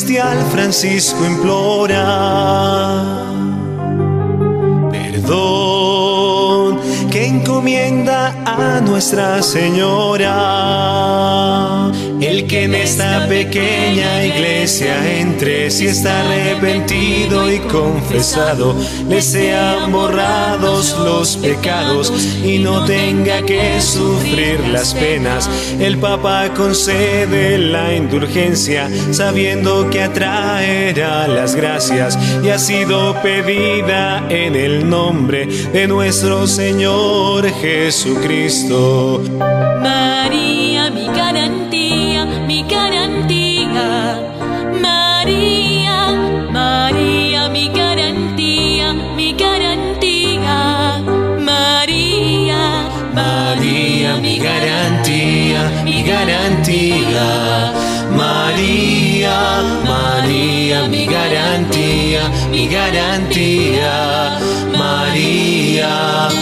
celestial Francisco implora. Perdón que encomienda a Nuestra Señora el que en esta pequeña iglesia entre, si está arrepentido y confesado, le sean borrados los pecados y no tenga que sufrir las penas. El Papa concede la indulgencia, sabiendo que atraerá las gracias y ha sido pedida en el nombre de nuestro Señor Jesucristo. María, mi garantía, mi garantía, mi garantía. María.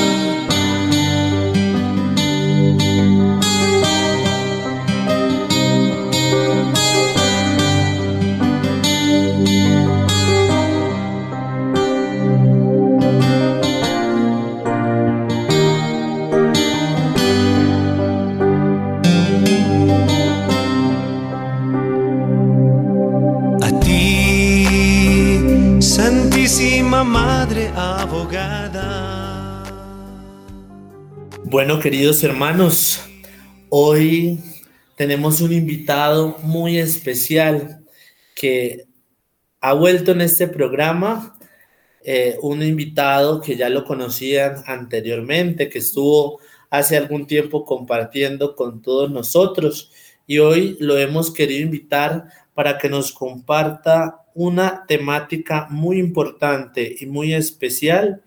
Bueno, queridos hermanos, hoy tenemos un invitado muy especial que ha vuelto en este programa, eh, un invitado que ya lo conocían anteriormente, que estuvo hace algún tiempo compartiendo con todos nosotros. Y hoy lo hemos querido invitar para que nos comparta una temática muy importante y muy especial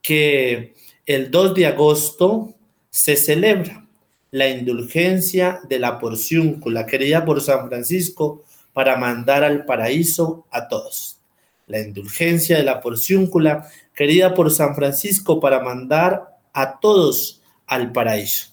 que el 2 de agosto se celebra la indulgencia de la porciúncula querida por San Francisco para mandar al paraíso a todos. La indulgencia de la porciúncula querida por San Francisco para mandar a todos al paraíso.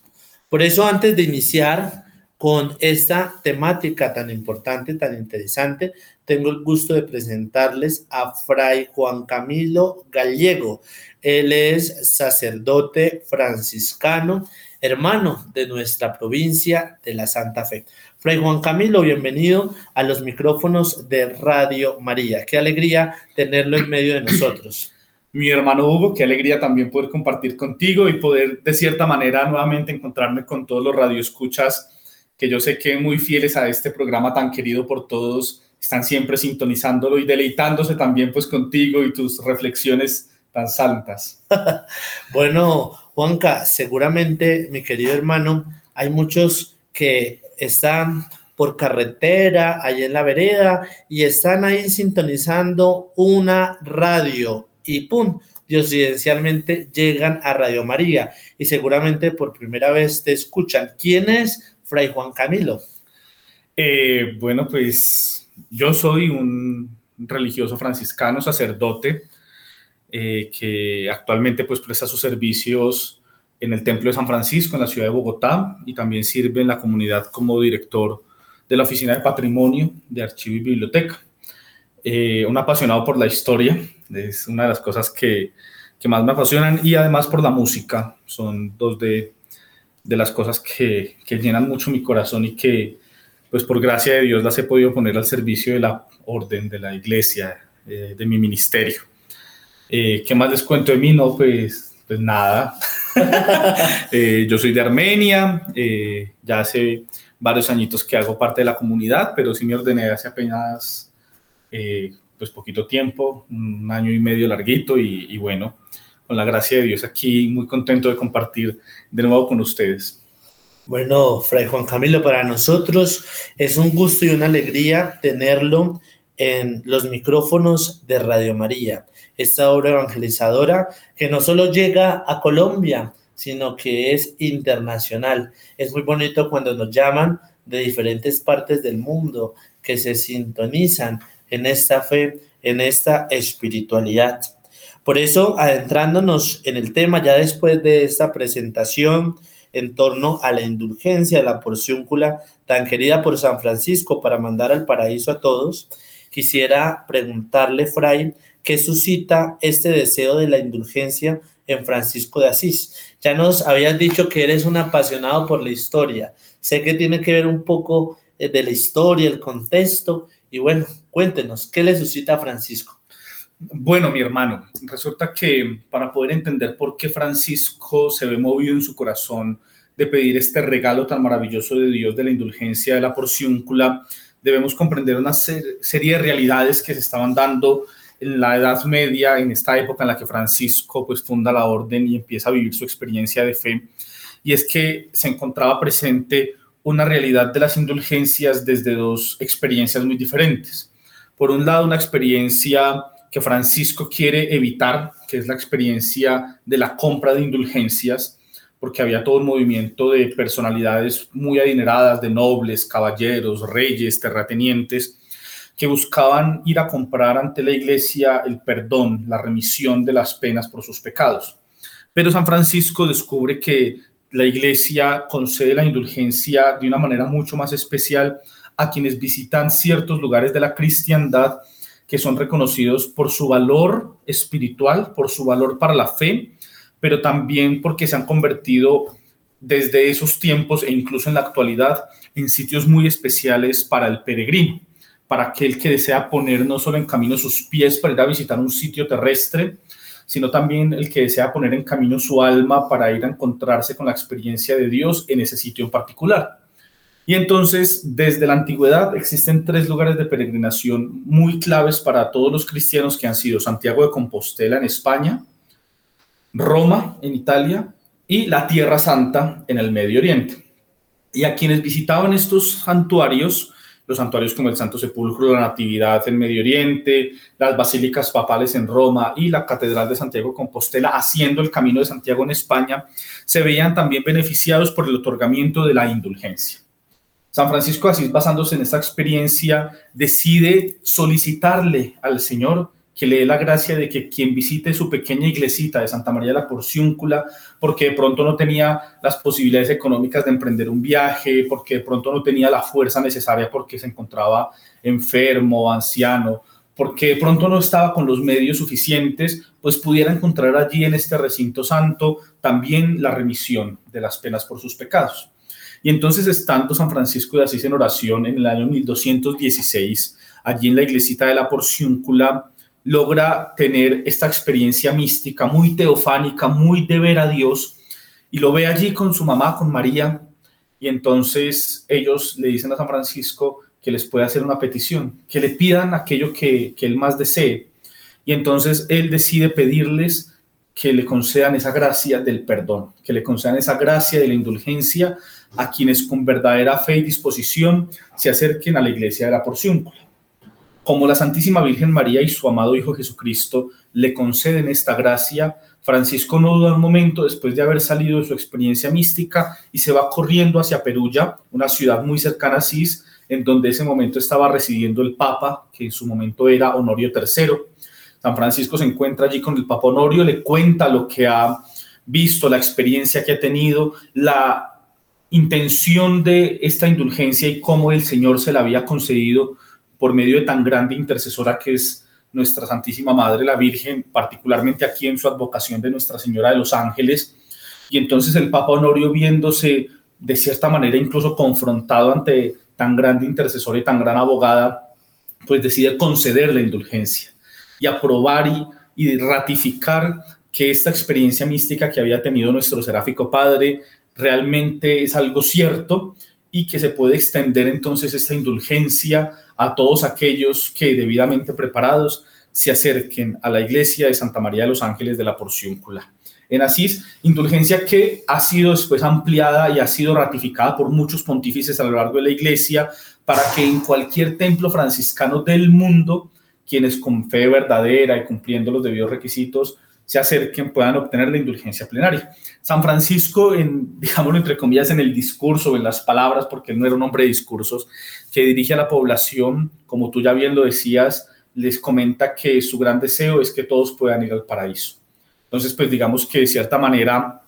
Por eso antes de iniciar con esta temática tan importante, tan interesante, tengo el gusto de presentarles a Fray Juan Camilo Gallego. Él es sacerdote franciscano, hermano de nuestra provincia de la Santa Fe. Fray Juan Camilo, bienvenido a los micrófonos de Radio María. Qué alegría tenerlo en medio de nosotros. Mi hermano Hugo, qué alegría también poder compartir contigo y poder de cierta manera nuevamente encontrarme con todos los radioescuchas que yo sé que muy fieles a este programa tan querido por todos, están siempre sintonizándolo y deleitándose también pues contigo y tus reflexiones tan santas. bueno, Juanca, seguramente, mi querido hermano, hay muchos que están por carretera, ahí en la vereda, y están ahí sintonizando una radio y ¡pum! Diosidencialmente llegan a Radio María y seguramente por primera vez te escuchan. ¿Quién es Fray Juan Camilo? Eh, bueno, pues yo soy un religioso franciscano, sacerdote, eh, que actualmente pues presta sus servicios en el Templo de San Francisco, en la ciudad de Bogotá, y también sirve en la comunidad como director de la Oficina de Patrimonio, de Archivo y Biblioteca. Eh, un apasionado por la historia, es una de las cosas que, que, más me apasionan, y además por la música, son dos de, de las cosas que, que, llenan mucho mi corazón y que, pues por gracia de Dios, las he podido poner al servicio de la orden, de la iglesia, eh, de mi ministerio. Eh, ¿Qué más les cuento de mí? No, pues, pues nada. eh, yo soy de Armenia, eh, ya hace varios añitos que hago parte de la comunidad, pero sí me ordené hace apenas, pues poquito tiempo, un año y medio larguito y, y bueno, con la gracia de Dios aquí, muy contento de compartir de nuevo con ustedes. Bueno, Fray Juan Camilo, para nosotros es un gusto y una alegría tenerlo en los micrófonos de Radio María, esta obra evangelizadora que no solo llega a Colombia, sino que es internacional. Es muy bonito cuando nos llaman de diferentes partes del mundo que se sintonizan en esta fe, en esta espiritualidad. Por eso, adentrándonos en el tema, ya después de esta presentación en torno a la indulgencia, la porciúncula tan querida por San Francisco para mandar al paraíso a todos, quisiera preguntarle, Fray, ¿qué suscita este deseo de la indulgencia en Francisco de Asís? Ya nos habías dicho que eres un apasionado por la historia. Sé que tiene que ver un poco eh, de la historia, el contexto, y bueno, cuéntenos, ¿qué le suscita a Francisco? Bueno, mi hermano, resulta que para poder entender por qué Francisco se ve movido en su corazón de pedir este regalo tan maravilloso de Dios de la indulgencia de la porciúncula, debemos comprender una serie de realidades que se estaban dando la Edad Media, en esta época en la que Francisco pues funda la orden y empieza a vivir su experiencia de fe, y es que se encontraba presente una realidad de las indulgencias desde dos experiencias muy diferentes. Por un lado, una experiencia que Francisco quiere evitar, que es la experiencia de la compra de indulgencias, porque había todo un movimiento de personalidades muy adineradas, de nobles, caballeros, reyes, terratenientes, que buscaban ir a comprar ante la iglesia el perdón, la remisión de las penas por sus pecados. Pero San Francisco descubre que la iglesia concede la indulgencia de una manera mucho más especial a quienes visitan ciertos lugares de la cristiandad que son reconocidos por su valor espiritual, por su valor para la fe pero también porque se han convertido desde esos tiempos e incluso en la actualidad en sitios muy especiales para el peregrino, para aquel que desea poner no solo en camino sus pies para ir a visitar un sitio terrestre, sino también el que desea poner en camino su alma para ir a encontrarse con la experiencia de Dios en ese sitio en particular. Y entonces, desde la antigüedad existen tres lugares de peregrinación muy claves para todos los cristianos que han sido Santiago de Compostela en España, Roma en Italia y la Tierra Santa en el Medio Oriente. Y a quienes visitaban estos santuarios, los santuarios como el Santo Sepulcro, la Natividad en Medio Oriente, las basílicas papales en Roma y la Catedral de Santiago Compostela, haciendo el Camino de Santiago en España, se veían también beneficiados por el otorgamiento de la indulgencia. San Francisco Asís, basándose en esta experiencia, decide solicitarle al Señor que le dé la gracia de que quien visite su pequeña iglesita de Santa María la Porciúncula, porque de pronto no tenía las posibilidades económicas de emprender un viaje, porque de pronto no tenía la fuerza necesaria porque se encontraba enfermo, anciano, porque de pronto no estaba con los medios suficientes, pues pudiera encontrar allí en este recinto santo también la remisión de las penas por sus pecados. Y entonces estando San Francisco de Asís en oración en el año 1216, allí en la iglesita de la Porciúncula, logra tener esta experiencia mística muy teofánica, muy de ver a Dios, y lo ve allí con su mamá, con María, y entonces ellos le dicen a San Francisco que les puede hacer una petición, que le pidan aquello que, que él más desee. Y entonces él decide pedirles que le concedan esa gracia del perdón, que le concedan esa gracia de la indulgencia a quienes con verdadera fe y disposición se acerquen a la iglesia de la porción como la Santísima Virgen María y su amado Hijo Jesucristo le conceden esta gracia, Francisco no duda un momento después de haber salido de su experiencia mística y se va corriendo hacia Perulla, una ciudad muy cercana a Asís, en donde ese momento estaba residiendo el Papa, que en su momento era Honorio III. San Francisco se encuentra allí con el Papa Honorio, le cuenta lo que ha visto, la experiencia que ha tenido, la intención de esta indulgencia y cómo el Señor se la había concedido por medio de tan grande intercesora que es nuestra Santísima Madre, la Virgen, particularmente aquí en su advocación de Nuestra Señora de los Ángeles. Y entonces el Papa Honorio, viéndose de cierta manera incluso confrontado ante tan grande intercesora y tan gran abogada, pues decide conceder la indulgencia y aprobar y, y ratificar que esta experiencia mística que había tenido nuestro seráfico Padre realmente es algo cierto y que se puede extender entonces esta indulgencia a todos aquellos que debidamente preparados se acerquen a la iglesia de Santa María de los Ángeles de la Porciúncula. En Asís, indulgencia que ha sido después ampliada y ha sido ratificada por muchos pontífices a lo largo de la iglesia para que en cualquier templo franciscano del mundo, quienes con fe verdadera y cumpliendo los debidos requisitos se acerquen puedan obtener la indulgencia plenaria. San Francisco, en, digámoslo entre comillas, en el discurso, en las palabras, porque no era un hombre de discursos, que dirige a la población, como tú ya bien lo decías, les comenta que su gran deseo es que todos puedan ir al paraíso. Entonces, pues digamos que de cierta manera,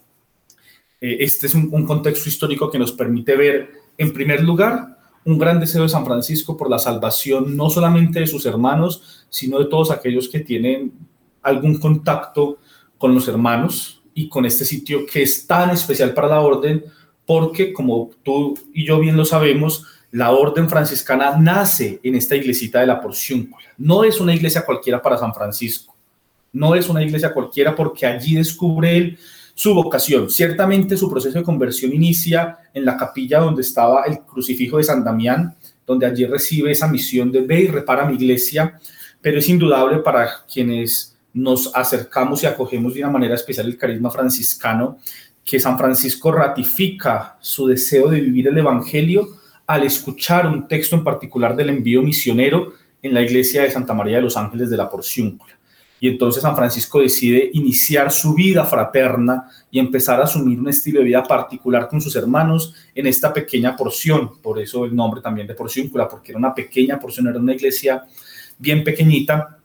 eh, este es un contexto histórico que nos permite ver, en primer lugar, un gran deseo de San Francisco por la salvación no solamente de sus hermanos, sino de todos aquellos que tienen algún contacto con los hermanos y con este sitio que es tan especial para la orden, porque como tú y yo bien lo sabemos, la orden franciscana nace en esta iglesita de la Porciúncula. No es una iglesia cualquiera para San Francisco, no es una iglesia cualquiera porque allí descubre él su vocación. Ciertamente su proceso de conversión inicia en la capilla donde estaba el crucifijo de San Damián, donde allí recibe esa misión de ve y repara mi iglesia, pero es indudable para quienes nos acercamos y acogemos de una manera especial el carisma franciscano, que San Francisco ratifica su deseo de vivir el Evangelio al escuchar un texto en particular del envío misionero en la iglesia de Santa María de los Ángeles de la Porciúncula. Y entonces San Francisco decide iniciar su vida fraterna y empezar a asumir un estilo de vida particular con sus hermanos en esta pequeña porción. Por eso el nombre también de Porciúncula, porque era una pequeña porción, era una iglesia bien pequeñita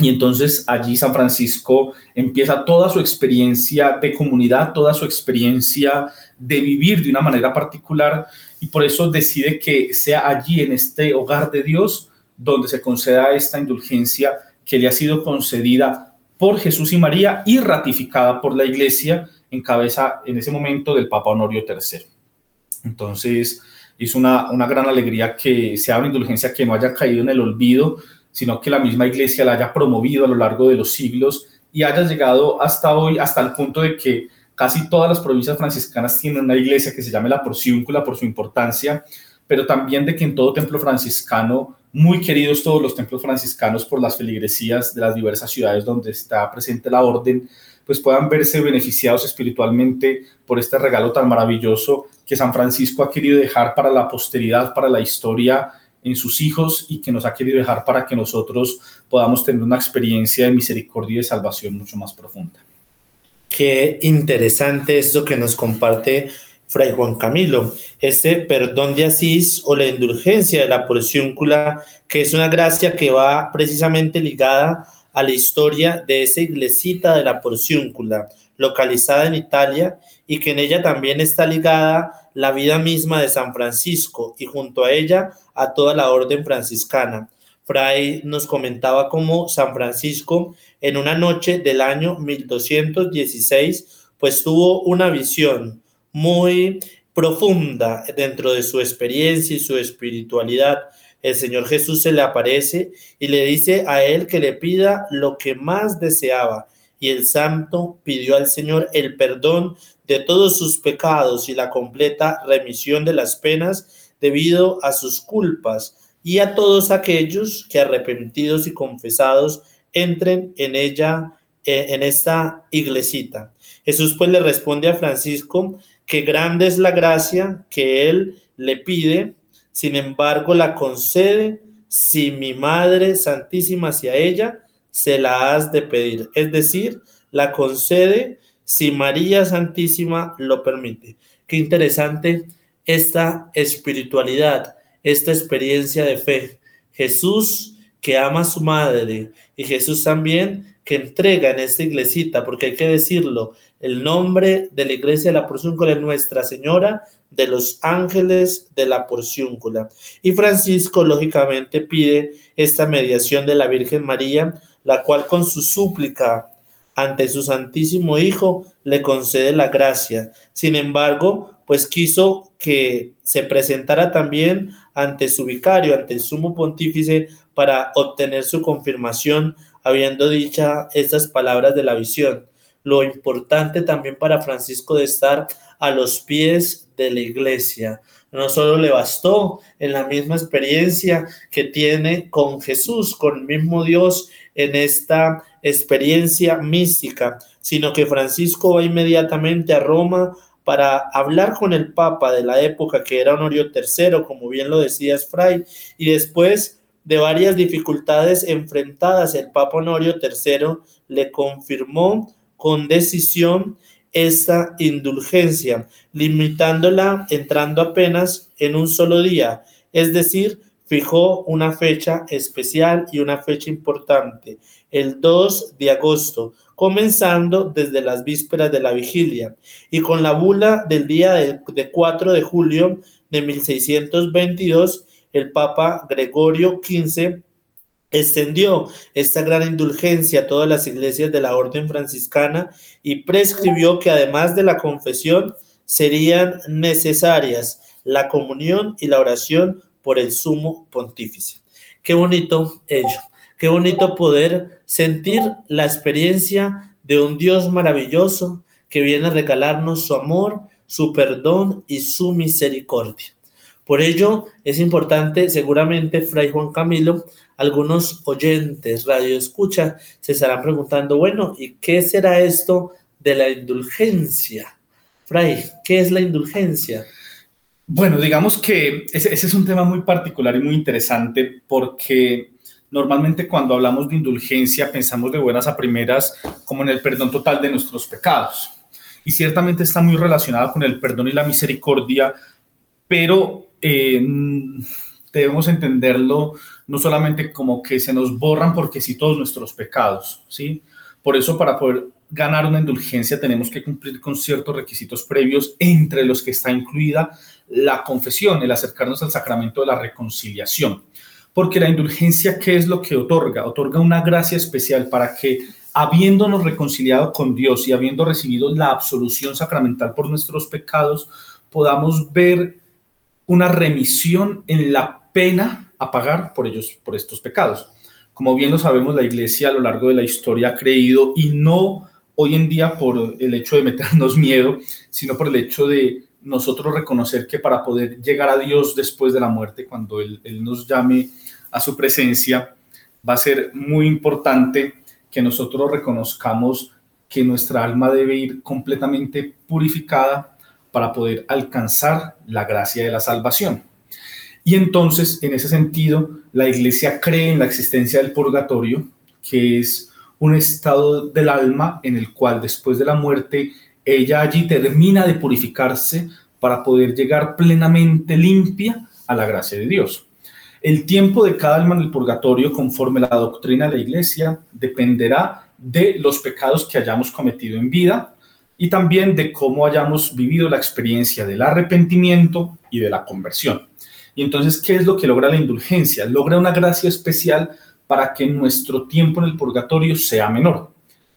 y entonces allí San Francisco empieza toda su experiencia de comunidad, toda su experiencia de vivir de una manera particular y por eso decide que sea allí en este hogar de Dios donde se conceda esta indulgencia que le ha sido concedida por Jesús y María y ratificada por la Iglesia en cabeza en ese momento del Papa Honorio III. Entonces es una, una gran alegría que sea una indulgencia que no haya caído en el olvido, sino que la misma iglesia la haya promovido a lo largo de los siglos y haya llegado hasta hoy, hasta el punto de que casi todas las provincias franciscanas tienen una iglesia que se llame la Porciúncula por su importancia, pero también de que en todo templo franciscano, muy queridos todos los templos franciscanos por las feligresías de las diversas ciudades donde está presente la orden, pues puedan verse beneficiados espiritualmente por este regalo tan maravilloso que San Francisco ha querido dejar para la posteridad, para la historia en sus hijos y que nos ha querido dejar para que nosotros podamos tener una experiencia de misericordia y de salvación mucho más profunda. Qué interesante esto que nos comparte Fray Juan Camilo, este perdón de Asís o la indulgencia de la porciúncula, que es una gracia que va precisamente ligada a la historia de esa iglesita de la porciúncula, localizada en Italia, y que en ella también está ligada la vida misma de San Francisco y junto a ella a toda la orden franciscana. Fray nos comentaba cómo San Francisco en una noche del año 1216 pues tuvo una visión muy profunda dentro de su experiencia y su espiritualidad. El Señor Jesús se le aparece y le dice a él que le pida lo que más deseaba. Y el santo pidió al Señor el perdón de todos sus pecados y la completa remisión de las penas debido a sus culpas y a todos aquellos que arrepentidos y confesados entren en ella, eh, en esta iglesita. Jesús pues le responde a Francisco que grande es la gracia que él le pide, sin embargo la concede si mi Madre Santísima hacia ella se la has de pedir. Es decir, la concede si María Santísima lo permite. Qué interesante esta espiritualidad, esta experiencia de fe. Jesús que ama a su madre y Jesús también que entrega en esta iglesita, porque hay que decirlo, el nombre de la iglesia de la porciúncula es Nuestra Señora de los Ángeles de la Porciúncula. Y Francisco, lógicamente, pide esta mediación de la Virgen María, la cual con su súplica ante su Santísimo Hijo le concede la gracia. Sin embargo, pues quiso que se presentara también ante su vicario, ante el sumo pontífice, para obtener su confirmación, habiendo dicha estas palabras de la visión. Lo importante también para Francisco de estar a los pies de la iglesia. No solo le bastó en la misma experiencia que tiene con Jesús, con el mismo Dios en esta experiencia mística, sino que Francisco va inmediatamente a Roma para hablar con el Papa de la época que era Honorio III, como bien lo decías, Fray, y después de varias dificultades enfrentadas, el Papa Honorio III le confirmó con decisión esta indulgencia, limitándola entrando apenas en un solo día, es decir, fijó una fecha especial y una fecha importante, el 2 de agosto, comenzando desde las vísperas de la vigilia. Y con la bula del día de, 4 de julio de 1622, el Papa Gregorio XV extendió esta gran indulgencia a todas las iglesias de la orden franciscana y prescribió que además de la confesión serían necesarias la comunión y la oración por el sumo pontífice. Qué bonito ello, qué bonito poder sentir la experiencia de un Dios maravilloso que viene a regalarnos su amor, su perdón y su misericordia. Por ello es importante, seguramente, Fray Juan Camilo, algunos oyentes, radio escucha, se estarán preguntando, bueno, ¿y qué será esto de la indulgencia? Fray, ¿qué es la indulgencia? Bueno, digamos que ese, ese, es un tema muy particular y muy interesante porque normalmente cuando hablamos de indulgencia pensamos de buenas a primeras como en el perdón total de nuestros pecados. Y ciertamente está muy relacionado con el perdón y la misericordia, pero eh, debemos entenderlo no solamente como que se nos borran porque sí todos nuestros pecados, ¿sí? Por eso para poder ganar una indulgencia tenemos que cumplir con ciertos requisitos previos, entre los que está incluida la confesión, el acercarnos al sacramento de la reconciliación. Porque la indulgencia, ¿qué es lo que otorga? Otorga una gracia especial para que, habiéndonos reconciliado con Dios y habiendo recibido la absolución sacramental por nuestros pecados, podamos ver una remisión en la pena a pagar por ellos, por estos pecados. Como bien lo sabemos, la Iglesia a lo largo de la historia ha creído y no hoy en día por el hecho de meternos miedo, sino por el hecho de nosotros reconocer que para poder llegar a Dios después de la muerte, cuando Él, Él nos llame a su presencia, va a ser muy importante que nosotros reconozcamos que nuestra alma debe ir completamente purificada para poder alcanzar la gracia de la salvación. Y entonces, en ese sentido, la iglesia cree en la existencia del purgatorio, que es un estado del alma en el cual después de la muerte ella allí termina de purificarse para poder llegar plenamente limpia a la gracia de Dios. El tiempo de cada alma en el purgatorio, conforme la doctrina de la iglesia, dependerá de los pecados que hayamos cometido en vida y también de cómo hayamos vivido la experiencia del arrepentimiento y de la conversión. Y entonces, ¿qué es lo que logra la indulgencia? Logra una gracia especial para que nuestro tiempo en el purgatorio sea menor.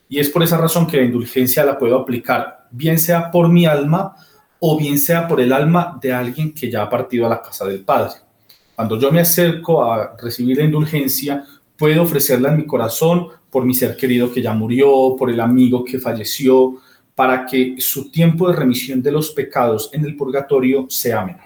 Y es por esa razón que la indulgencia la puedo aplicar, bien sea por mi alma o bien sea por el alma de alguien que ya ha partido a la casa del Padre. Cuando yo me acerco a recibir la indulgencia, puedo ofrecerla en mi corazón por mi ser querido que ya murió, por el amigo que falleció, para que su tiempo de remisión de los pecados en el purgatorio sea menor.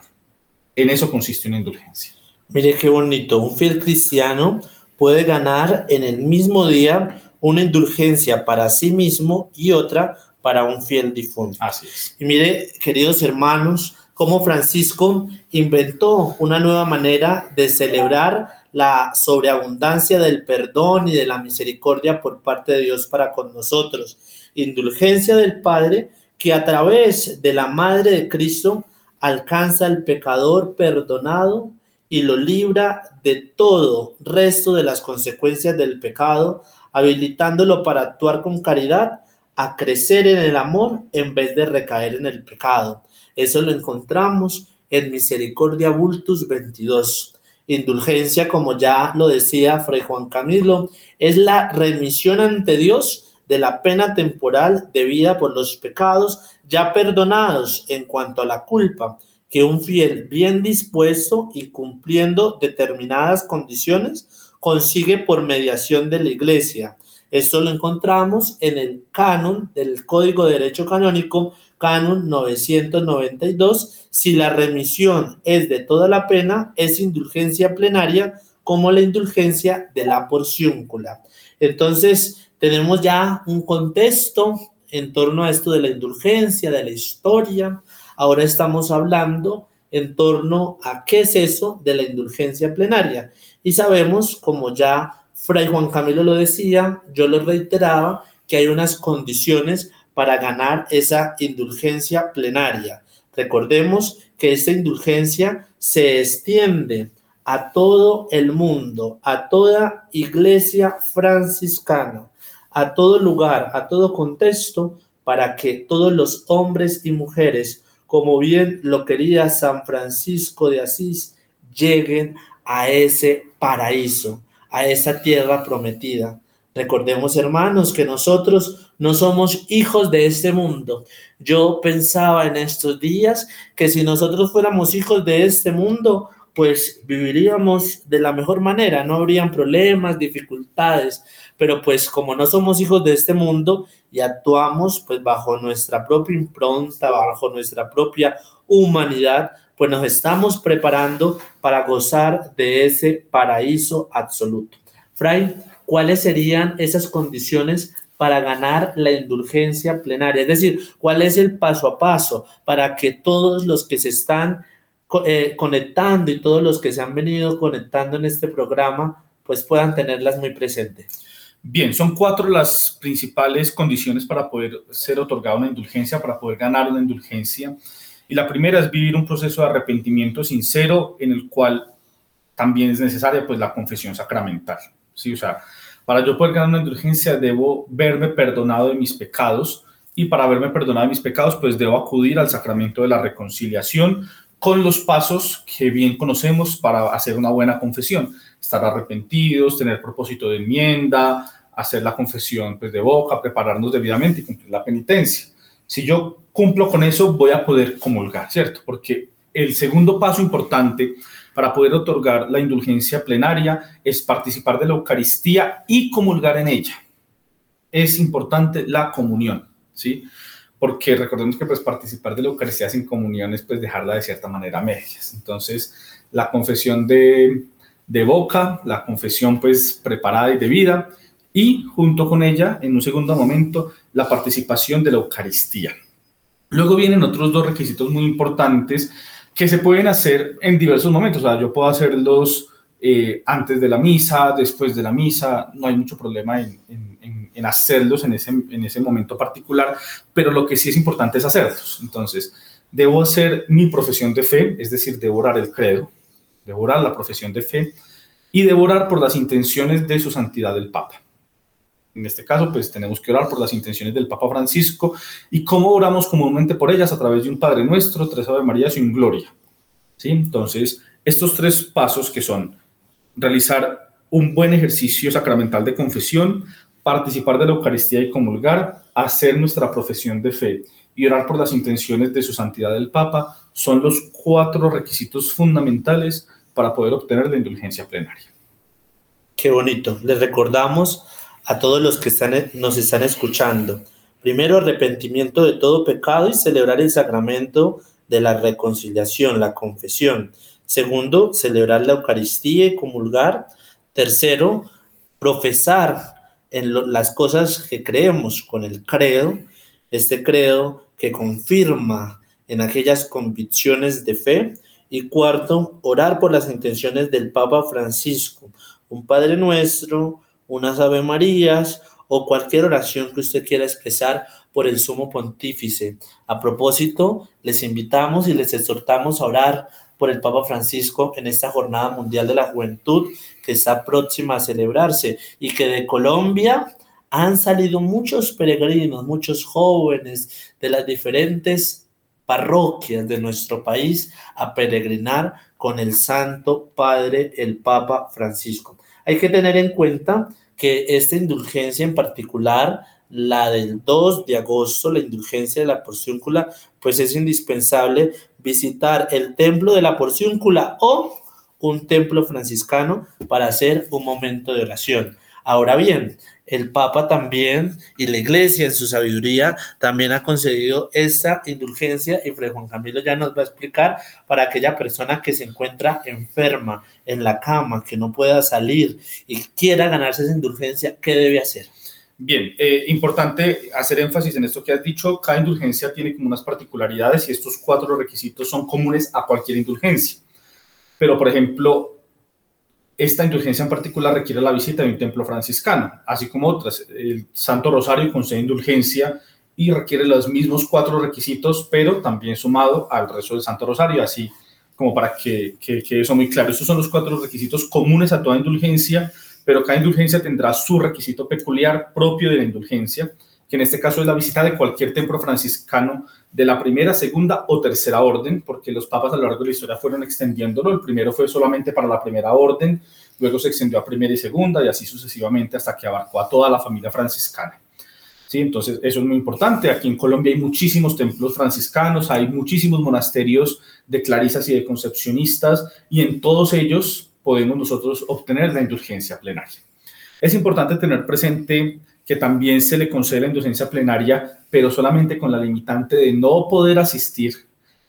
En eso consiste una indulgencia. Mire qué bonito, un fiel cristiano puede ganar en el mismo día una indulgencia para sí mismo y otra para un fiel difunto. Así es. Y mire, queridos hermanos, cómo Francisco inventó una nueva manera de celebrar la sobreabundancia del perdón y de la misericordia por parte de Dios para con nosotros indulgencia del Padre que a través de la Madre de Cristo alcanza al pecador perdonado y lo libra de todo resto de las consecuencias del pecado, habilitándolo para actuar con caridad, a crecer en el amor en vez de recaer en el pecado. Eso lo encontramos en Misericordia Vultus 22. Indulgencia, como ya lo decía Fray Juan Camilo, es la remisión ante Dios de la pena temporal debida por los pecados ya perdonados en cuanto a la culpa, que un fiel bien dispuesto y cumpliendo determinadas condiciones consigue por mediación de la iglesia. Esto lo encontramos en el canon del Código de Derecho Canónico, canon 992. Si la remisión es de toda la pena, es indulgencia plenaria como la indulgencia de la porciúncula. Entonces, tenemos ya un contexto en torno a esto de la indulgencia, de la historia. Ahora estamos hablando en torno a qué es eso de la indulgencia plenaria. Y sabemos, como ya Fray Juan Camilo lo decía, yo lo reiteraba, que hay unas condiciones para ganar esa indulgencia plenaria. Recordemos que esta indulgencia se extiende a todo el mundo, a toda iglesia franciscana a todo lugar, a todo contexto, para que todos los hombres y mujeres, como bien lo quería San Francisco de Asís, lleguen a ese paraíso, a esa tierra prometida. Recordemos, hermanos, que nosotros no somos hijos de este mundo. Yo pensaba en estos días que si nosotros fuéramos hijos de este mundo, pues viviríamos de la mejor manera, no habrían problemas, dificultades, pero pues como no somos hijos de este mundo y actuamos pues bajo nuestra propia impronta, bajo nuestra propia humanidad, pues nos estamos preparando para gozar de ese paraíso absoluto. Fray, ¿cuáles serían esas condiciones para ganar la indulgencia plenaria? Es decir, ¿cuál es el paso a paso para que todos los que se están eh, conectando y todos los que se han venido conectando en este programa, pues puedan tenerlas muy presentes. Bien, son cuatro las principales condiciones para poder ser otorgada una indulgencia, para poder ganar una indulgencia. Y la primera es vivir un proceso de arrepentimiento sincero en el cual también es necesaria pues la confesión sacramental. ¿sí? O sea, para yo poder ganar una indulgencia debo verme perdonado de mis pecados y para verme perdonado de mis pecados pues debo acudir al sacramento de la reconciliación con los pasos que bien conocemos para hacer una buena confesión. Estar arrepentidos, tener propósito de enmienda, hacer la confesión pues, de boca, prepararnos debidamente y cumplir la penitencia. Si yo cumplo con eso, voy a poder comulgar, ¿cierto? Porque el segundo paso importante para poder otorgar la indulgencia plenaria es participar de la Eucaristía y comulgar en ella. Es importante la comunión, ¿sí? porque recordemos que pues participar de la Eucaristía sin comunión es pues dejarla de cierta manera a medias. Entonces, la confesión de, de boca, la confesión pues preparada y debida, y junto con ella, en un segundo momento, la participación de la Eucaristía. Luego vienen otros dos requisitos muy importantes que se pueden hacer en diversos momentos. O sea, yo puedo hacerlos eh, antes de la misa, después de la misa, no hay mucho problema en, en, hacerlos en ese, en ese momento particular, pero lo que sí es importante es hacerlos. Entonces, debo hacer mi profesión de fe, es decir, devorar el credo, devorar la profesión de fe y devorar por las intenciones de su santidad el Papa. En este caso, pues tenemos que orar por las intenciones del Papa Francisco y cómo oramos comúnmente por ellas a través de un Padre Nuestro, tres Ave María un Gloria. ¿Sí? Entonces, estos tres pasos que son realizar un buen ejercicio sacramental de confesión, participar de la Eucaristía y comulgar, hacer nuestra profesión de fe y orar por las intenciones de su santidad el Papa son los cuatro requisitos fundamentales para poder obtener la indulgencia plenaria. Qué bonito. Les recordamos a todos los que están, nos están escuchando. Primero, arrepentimiento de todo pecado y celebrar el sacramento de la reconciliación, la confesión. Segundo, celebrar la Eucaristía y comulgar. Tercero, profesar en las cosas que creemos con el credo, este credo que confirma en aquellas convicciones de fe. Y cuarto, orar por las intenciones del Papa Francisco, un Padre Nuestro, unas Ave Marías o cualquier oración que usted quiera expresar por el Sumo Pontífice. A propósito, les invitamos y les exhortamos a orar por el Papa Francisco en esta Jornada Mundial de la Juventud que está próxima a celebrarse y que de Colombia han salido muchos peregrinos, muchos jóvenes de las diferentes parroquias de nuestro país a peregrinar con el Santo Padre, el Papa Francisco. Hay que tener en cuenta que esta indulgencia en particular la del 2 de agosto, la indulgencia de la porciúncula, pues es indispensable visitar el templo de la porciúncula o un templo franciscano para hacer un momento de oración. Ahora bien, el Papa también y la Iglesia en su sabiduría también ha concedido esta indulgencia y Fray Juan Camilo ya nos va a explicar para aquella persona que se encuentra enferma en la cama, que no pueda salir y quiera ganarse esa indulgencia, ¿qué debe hacer? Bien, eh, importante hacer énfasis en esto que has dicho. Cada indulgencia tiene como unas particularidades y estos cuatro requisitos son comunes a cualquier indulgencia. Pero, por ejemplo, esta indulgencia en particular requiere la visita de un templo franciscano, así como otras. El Santo Rosario concede indulgencia y requiere los mismos cuatro requisitos, pero también sumado al rezo del Santo Rosario, así como para que quede eso muy claro. Estos son los cuatro requisitos comunes a toda indulgencia pero cada indulgencia tendrá su requisito peculiar propio de la indulgencia, que en este caso es la visita de cualquier templo franciscano de la primera, segunda o tercera orden, porque los papas a lo largo de la historia fueron extendiéndolo. El primero fue solamente para la primera orden, luego se extendió a primera y segunda y así sucesivamente hasta que abarcó a toda la familia franciscana. ¿Sí? Entonces, eso es muy importante. Aquí en Colombia hay muchísimos templos franciscanos, hay muchísimos monasterios de clarisas y de concepcionistas, y en todos ellos podemos nosotros obtener la indulgencia plenaria. Es importante tener presente que también se le concede la indulgencia plenaria, pero solamente con la limitante de no poder asistir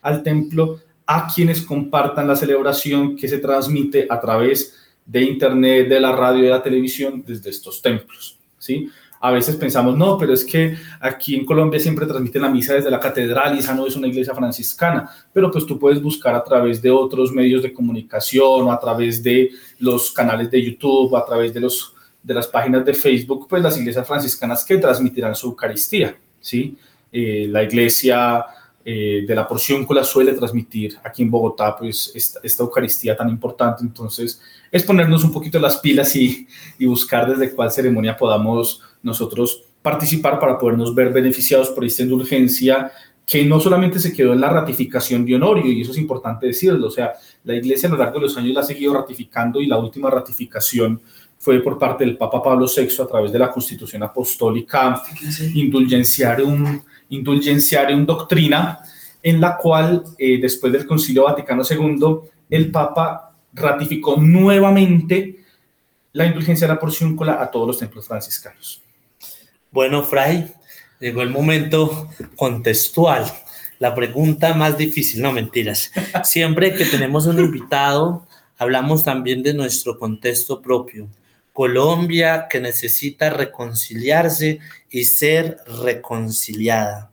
al templo a quienes compartan la celebración que se transmite a través de internet, de la radio de la televisión desde estos templos. ¿sí? A veces pensamos, no, pero es que aquí en Colombia siempre transmiten la misa desde la catedral y esa no es una iglesia franciscana, pero pues tú puedes buscar a través de otros medios de comunicación o a través de los canales de YouTube, a través de los de las páginas de Facebook, pues las iglesias franciscanas que transmitirán su Eucaristía, ¿sí? Eh, la iglesia eh, de la Porcióncula suele transmitir aquí en Bogotá, pues, esta, Eucaristía tan importante, entonces es ponernos un poquito las pilas y, y buscar desde cuál ceremonia podamos nosotros participar para podernos ver beneficiados por esta indulgencia que no solamente se quedó en la ratificación de Honorio, y eso es importante decirlo, o sea, la Iglesia a lo largo de los años la ha seguido ratificando y la última ratificación fue por parte del Papa Pablo VI a través de la Constitución Apostólica Indulgenciarum, Indulgenciarium Doctrina, en la cual eh, después del Concilio Vaticano II el Papa ratificó nuevamente la indulgencia de la porciúncula a todos los templos franciscanos. Bueno, Fray, llegó el momento contextual. La pregunta más difícil, no mentiras. Siempre que tenemos un invitado, hablamos también de nuestro contexto propio. Colombia que necesita reconciliarse y ser reconciliada.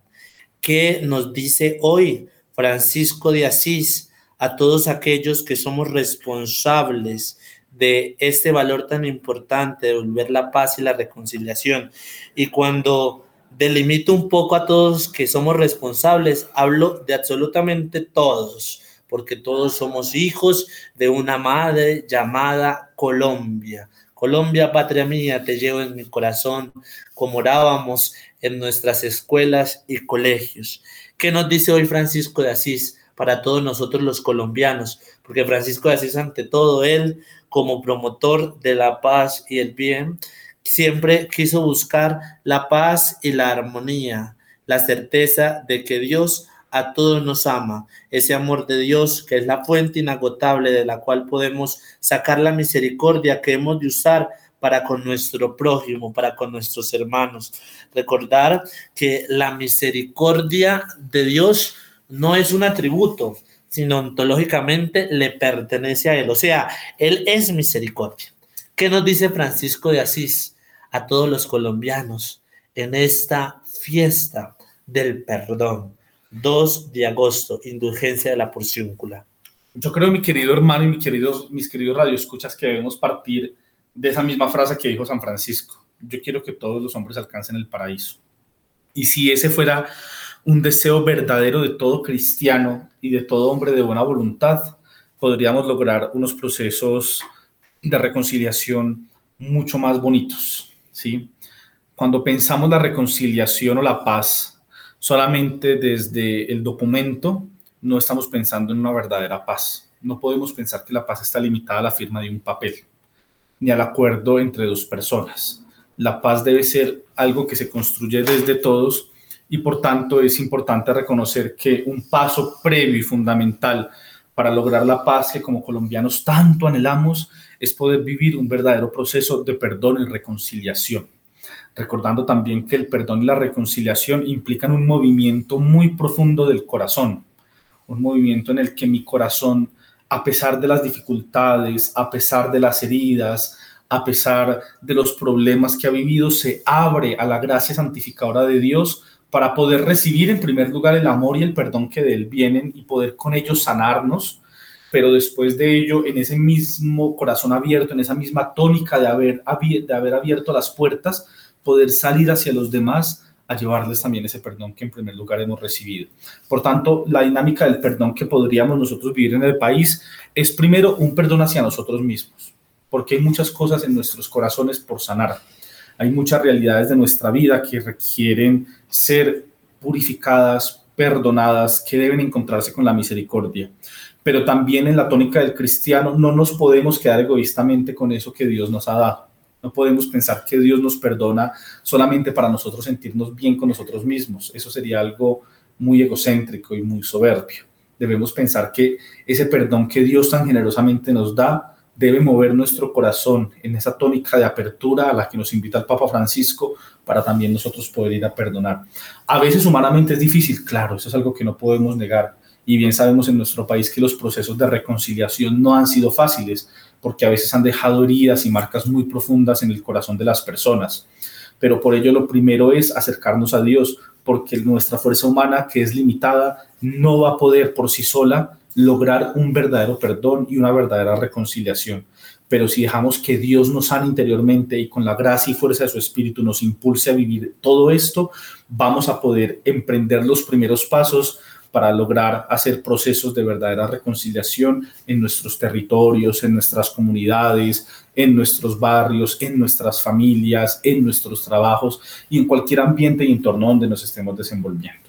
¿Qué nos dice hoy Francisco de Asís a todos aquellos que somos responsables de este valor tan importante de volver la paz y la reconciliación? Y cuando delimito un poco a todos que somos responsables, hablo de absolutamente todos, porque todos somos hijos de una madre llamada Colombia Colombia, patria mía, te llevo en mi corazón, como orábamos en nuestras escuelas y colegios. ¿Qué nos dice hoy Francisco de Asís para todos nosotros los colombianos? Porque Francisco de Asís, ante todo, él, como promotor de la paz y el bien, siempre quiso buscar la paz y la armonía, la certeza de que Dios a todos nos ama, ese amor de Dios que es la fuente inagotable de la cual podemos sacar la misericordia que hemos de usar para con nuestro prójimo, para con nuestros hermanos. Recordar que la misericordia de Dios no es un atributo, sino ontológicamente le pertenece a Él. O sea, Él es misericordia. ¿Qué nos dice Francisco de Asís a todos los colombianos en esta fiesta del perdón? 2 de agosto, indulgencia de la porciúncula. Yo creo, mi querido hermano y mi querido, mis queridos radioescuchas, que debemos partir de esa misma frase que dijo San Francisco. Yo quiero que todos los hombres alcancen el paraíso. Y si ese fuera un deseo verdadero de todo cristiano y de todo hombre de buena voluntad, podríamos lograr unos procesos de reconciliación mucho más bonitos, ¿sí? Cuando pensamos la reconciliación o la paz, solamente desde el documento no estamos pensando en una verdadera paz. No podemos pensar que la paz está limitada a la firma de un papel, ni al acuerdo entre dos personas. La paz debe ser algo que se construye desde todos y por tanto es importante reconocer que un paso previo y fundamental para lograr la paz que como colombianos tanto anhelamos es poder vivir un verdadero proceso de perdón y reconciliación recordando también que el perdón y la reconciliación implican un movimiento muy profundo del corazón, un movimiento en el que mi corazón, a pesar de las dificultades, a pesar de las heridas, a pesar de los problemas que ha vivido, se abre a la gracia santificadora de Dios para poder recibir en primer lugar el amor y el perdón que de Él vienen y poder con ellos sanarnos, pero después de ello, en ese mismo corazón abierto, en esa misma tónica de haber, de haber abierto las puertas, poder salir hacia los demás a llevarles también ese perdón que en primer lugar hemos recibido. Por tanto, la dinámica del perdón que podríamos nosotros vivir en el país es primero un perdón hacia nosotros mismos, porque hay muchas cosas en nuestros corazones por sanar. Hay muchas realidades de nuestra vida que requieren ser purificadas, perdonadas, que deben encontrarse con la misericordia. Pero también en la tónica del cristiano no nos podemos quedar egoístamente con eso que Dios nos ha dado. No podemos pensar que Dios nos perdona solamente para nosotros sentirnos bien con nosotros mismos. Eso sería algo muy egocéntrico y muy soberbio. Debemos pensar que ese perdón que Dios tan generosamente nos da debe mover nuestro corazón en esa tónica de apertura a la que nos invita el Papa Francisco para también nosotros poder ir a perdonar. A veces humanamente es difícil, claro, eso es algo que no podemos negar. Y bien sabemos en nuestro país que los procesos de reconciliación no han sido fáciles, porque a veces han dejado heridas y marcas muy profundas en el corazón de las personas. Pero por ello lo primero es acercarnos a Dios, porque nuestra fuerza humana, que es limitada, no va a poder por sí sola lograr un verdadero perdón y una verdadera reconciliación. Pero si dejamos que Dios nos sane interiormente y con la gracia y fuerza de su Espíritu nos impulse a vivir todo esto, vamos a poder emprender los primeros pasos para lograr hacer procesos de verdadera reconciliación en nuestros territorios, en nuestras comunidades, en nuestros barrios, en nuestras familias, en nuestros trabajos y en cualquier ambiente y entorno donde nos estemos desenvolviendo.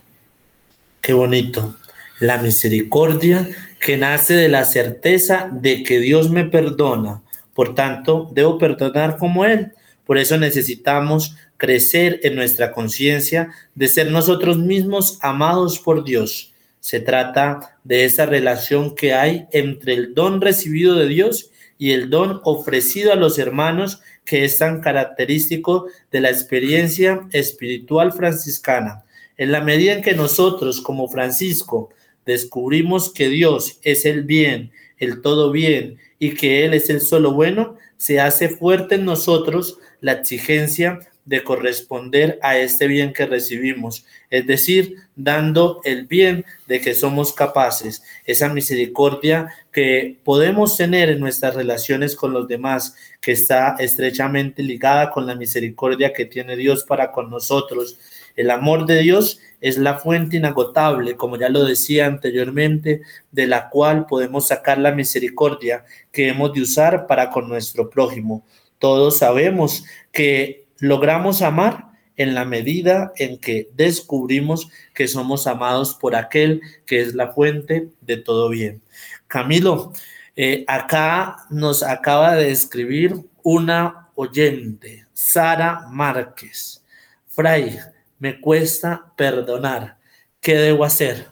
Qué bonito la misericordia que nace de la certeza de que Dios me perdona. Por tanto, debo perdonar como Él. Por eso necesitamos crecer en nuestra conciencia de ser nosotros mismos amados por Dios. Se trata de esa relación que hay entre el don recibido de Dios y el don ofrecido a los hermanos que es tan característico de la experiencia espiritual franciscana. En la medida en que nosotros, como Francisco, descubrimos que Dios es el bien, el todo bien y que Él es el solo bueno, se hace fuerte en nosotros la exigencia de corresponder a este bien que recibimos, es decir, dando el bien de que somos capaces, esa misericordia que podemos tener en nuestras relaciones con los demás, que está estrechamente ligada con la misericordia que tiene Dios para con nosotros. El amor de Dios es la fuente inagotable, como ya lo decía anteriormente, de la cual podemos sacar la misericordia que hemos de usar para con nuestro prójimo. Todos sabemos que logramos amar en la medida en que descubrimos que somos amados por aquel que es la fuente de todo bien. Camilo, eh, acá nos acaba de escribir una oyente, Sara Márquez. Fray, me cuesta perdonar. ¿Qué debo hacer?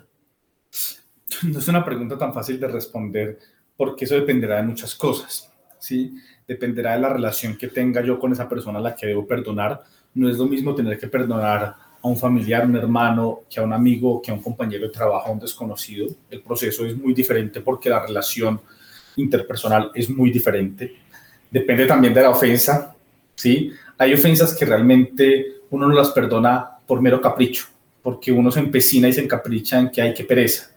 No es una pregunta tan fácil de responder porque eso dependerá de muchas cosas. ¿sí? Dependerá de la relación que tenga yo con esa persona a la que debo perdonar. No es lo mismo tener que perdonar a un familiar, un hermano, que a un amigo, que a un compañero de trabajo, a un desconocido. El proceso es muy diferente porque la relación interpersonal es muy diferente. Depende también de la ofensa, ¿sí? Hay ofensas que realmente uno no las perdona por mero capricho, porque uno se empecina y se encapricha en que hay que pereza,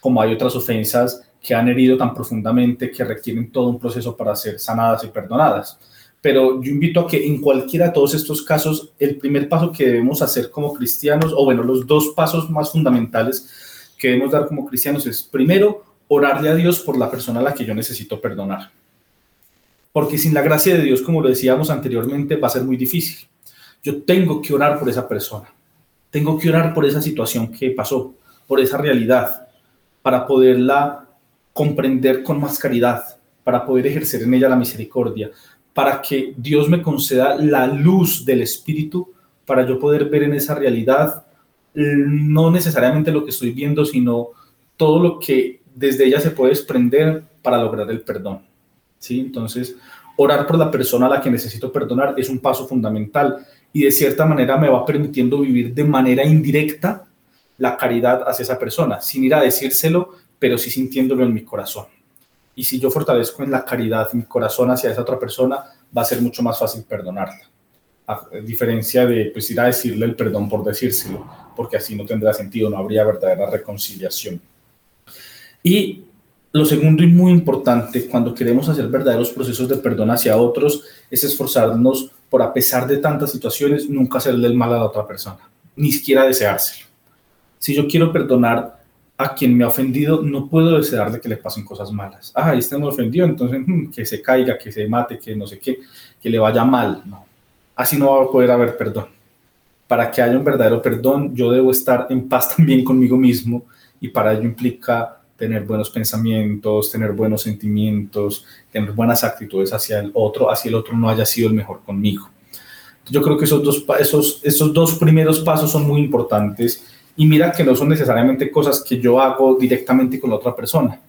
como hay otras ofensas que han herido tan profundamente que requieren todo un proceso para ser sanadas y perdonadas. Pero yo invito a que en cualquiera de todos estos casos, el primer paso que debemos hacer como cristianos, o bueno, los dos pasos más fundamentales que debemos dar como cristianos es, primero, orarle a Dios por la persona a la que yo necesito perdonar. Porque sin la gracia de Dios, como lo decíamos anteriormente, va a ser muy difícil. Yo tengo que orar por esa persona. Tengo que orar por esa situación que pasó, por esa realidad, para poderla comprender con más caridad, para poder ejercer en ella la misericordia, para que Dios me conceda la luz del Espíritu para yo poder ver en esa realidad no necesariamente lo que estoy viendo, sino todo lo que desde ella se puede desprender para lograr el perdón. ¿sí? Entonces, orar por la persona a la que necesito perdonar es un paso fundamental y de cierta manera me va permitiendo vivir de manera indirecta la caridad hacia esa persona, sin ir a decírselo, pero sí sintiéndolo en mi corazón. Y si yo fortalezco en la caridad mi corazón hacia esa otra persona, va a ser mucho más fácil perdonarla. A diferencia de pues, ir a decirle el perdón por decírselo, porque así no tendrá sentido, no habría verdadera reconciliación. Y lo segundo y muy importante cuando queremos hacer verdaderos procesos de perdón hacia otros es esforzarnos por, a pesar de tantas situaciones, nunca hacerle el mal a la otra persona, ni siquiera deseárselo. Si yo quiero perdonar a quien me ha ofendido, no puedo desearle que le pasen cosas malas. Ah, este me ofendió, entonces hmm, que se caiga, que se mate, que no sé qué, que le vaya mal. Así no va a poder haber perdón. Para que haya un verdadero perdón, yo debo estar en paz también conmigo mismo y para ello implica tener buenos pensamientos, tener buenos sentimientos, tener buenas actitudes hacia el otro, así el otro no haya sido el mejor conmigo. Yo creo que esos dos, esos, esos dos primeros pasos son muy importantes y mira que no son necesariamente cosas que yo hago directamente con la otra persona,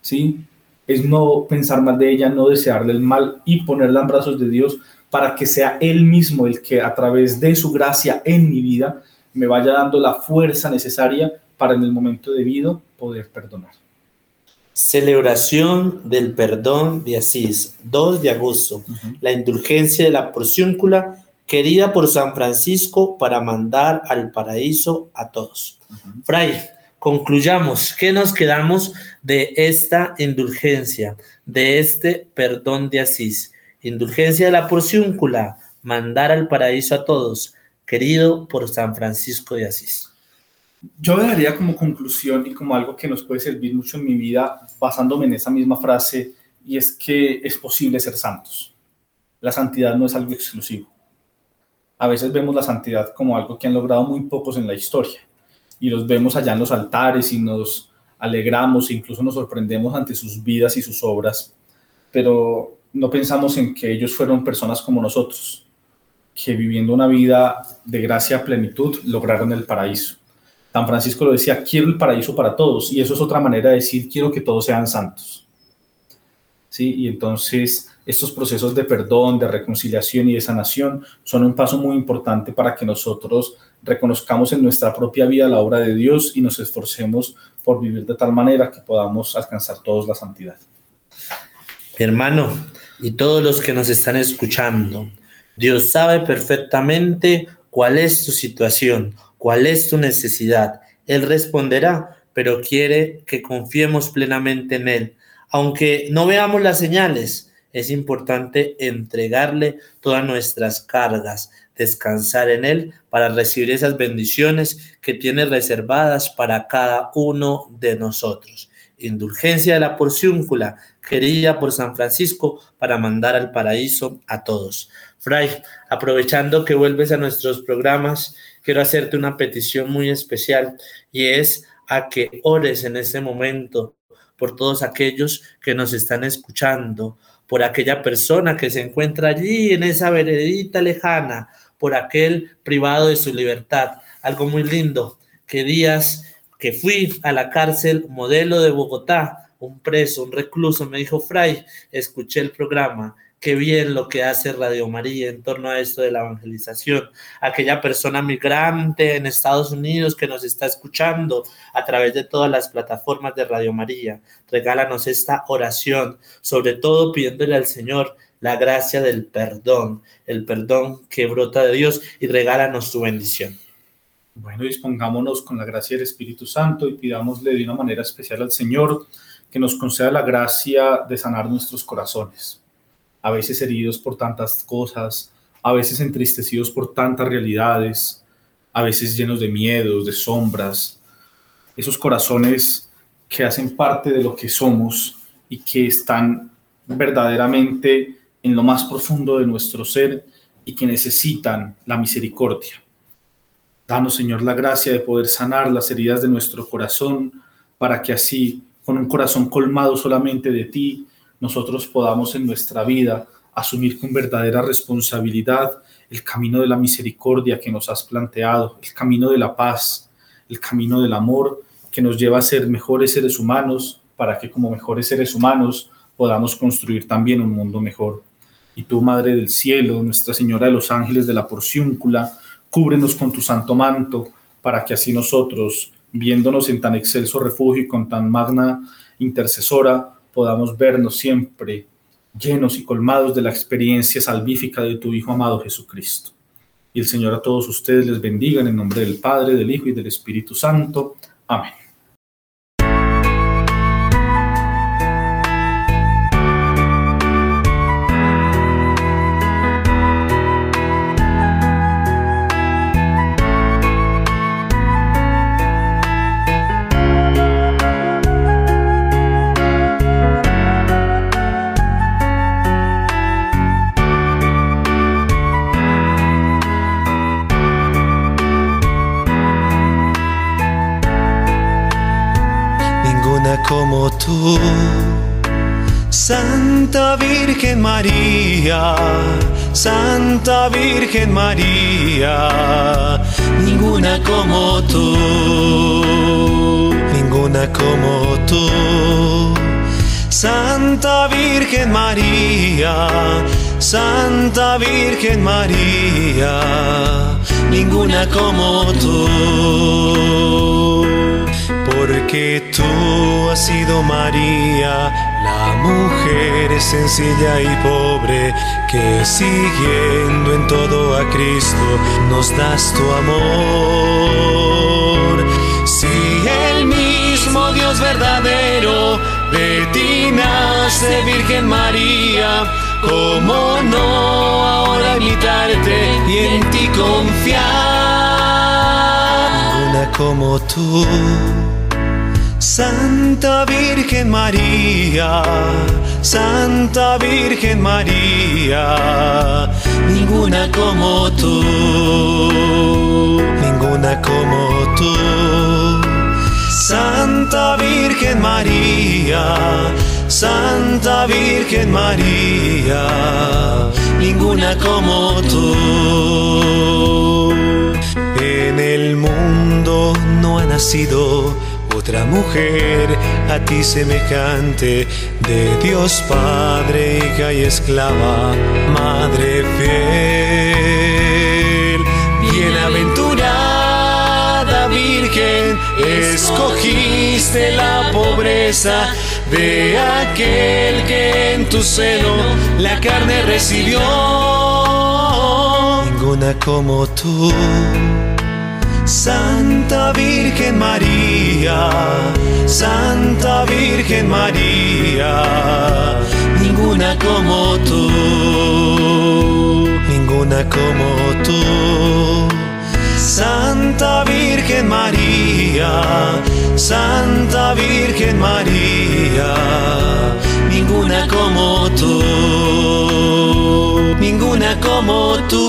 ¿sí? Es no pensar mal de ella, no desearle el mal y ponerla en brazos de Dios para que sea Él mismo el que a través de su gracia en mi vida me vaya dando la fuerza necesaria para en el momento debido poder perdonar. Celebración del perdón de Asís, 2 de agosto, la indulgencia de la porciúncula querida por San Francisco para mandar al paraíso a todos. Fray, concluyamos, ¿qué nos quedamos de esta indulgencia, de este perdón de Asís? Indulgencia de la porciúncula, mandar al paraíso a todos, querido por San Francisco de Asís. Yo daría como conclusión y como algo que nos puede servir mucho en mi vida, basándome en esa misma frase, y es que es posible ser santos. La santidad no es algo exclusivo. A veces vemos la santidad como algo que han logrado muy pocos en la historia, y los vemos allá en los altares y nos alegramos incluso nos sorprendemos ante sus vidas y sus obras, pero no pensamos en que ellos fueron personas como nosotros, que viviendo una vida de gracia plenitud lograron el paraíso San Francisco lo decía, quiero el paraíso para todos, y eso es otra manera de decir, quiero que todos sean santos. ¿Sí? Y entonces estos procesos de perdón, de reconciliación y de sanación son un paso muy importante para que nosotros reconozcamos en nuestra propia vida la obra de Dios y nos esforcemos por vivir de tal manera que podamos alcanzar todos la santidad. Hermano, y todos los que nos están escuchando, Dios sabe perfectamente cuál es tu situación, cuál es tu necesidad. Él responderá, pero quiere que confiemos plenamente en Él. Aunque no veamos las señales, es importante entregarle todas nuestras cargas, descansar en Él para recibir esas bendiciones que tiene reservadas para cada uno de nosotros. Indulgencia de la porciúncula, querida por San Francisco, para mandar al paraíso a todos. Fray, aprovechando que vuelves a nuestros programas, quiero hacerte una petición muy especial y es a que ores en este momento por todos aquellos que nos están escuchando, por aquella persona que se encuentra allí en esa veredita lejana, por aquel privado de su libertad. Algo muy lindo, que días que fui a la cárcel modelo de Bogotá, un preso, un recluso, me dijo, Fray, escuché el programa qué bien lo que hace Radio María en torno a esto de la evangelización. Aquella persona migrante en Estados Unidos que nos está escuchando a través de todas las plataformas de Radio María, regálanos esta oración, sobre todo pidiéndole al Señor la gracia del perdón, el perdón que brota de Dios y regálanos su bendición. Bueno, dispongámonos con la gracia del Espíritu Santo y pidámosle de una manera especial al Señor que nos conceda la gracia de sanar nuestros corazones a veces heridos por tantas cosas, a veces entristecidos por tantas realidades, a veces llenos de miedos, de sombras, esos corazones que hacen parte de lo que somos y que están verdaderamente en lo más profundo de nuestro ser y que necesitan la misericordia. Danos, Señor, la gracia de poder sanar las heridas de nuestro corazón para que así, con un corazón colmado solamente de ti, nosotros podamos en nuestra vida asumir con verdadera responsabilidad el camino de la misericordia que nos has planteado, el camino de la paz, el camino del amor que nos lleva a ser mejores seres humanos para que como mejores seres humanos podamos construir también un mundo mejor. Y tú, Madre del Cielo, Nuestra Señora de los Ángeles de la Porciúncula, cúbrenos con tu santo manto para que así nosotros, viéndonos en tan excelso refugio y con tan magna intercesora, podamos vernos siempre llenos y colmados de la experiencia salvífica de tu Hijo amado Jesucristo. Y el Señor a todos ustedes les bendiga en el nombre del Padre, del Hijo y del Espíritu Santo. Amén. Como tú. Santa Virgen María, Santa Virgen María, ninguna como tú, ninguna como tú. Santa Virgen María, Santa Virgen María, ninguna como tú. Porque tú has sido María, la mujer sencilla y pobre, que siguiendo en todo a Cristo nos das tu amor. Si el mismo Dios verdadero de ti nace, Virgen María, ¿cómo no ahora imitarte y en ti confiar? Una como tú. Santa Virgen María, Santa Virgen María, ninguna como tú, ninguna como tú. Santa Virgen María, Santa Virgen María, ninguna como tú. En el mundo no ha nacido otra mujer a ti semejante, de Dios Padre, hija y esclava, Madre fiel. Bienaventurada Virgen, escogiste la pobreza de aquel que en tu seno la carne recibió. Ninguna como tú. Santa Virgen María, Santa Virgen María, ninguna como tú, ninguna como tú. Santa Virgen María, Santa Virgen María, ninguna como tú, ninguna como tú.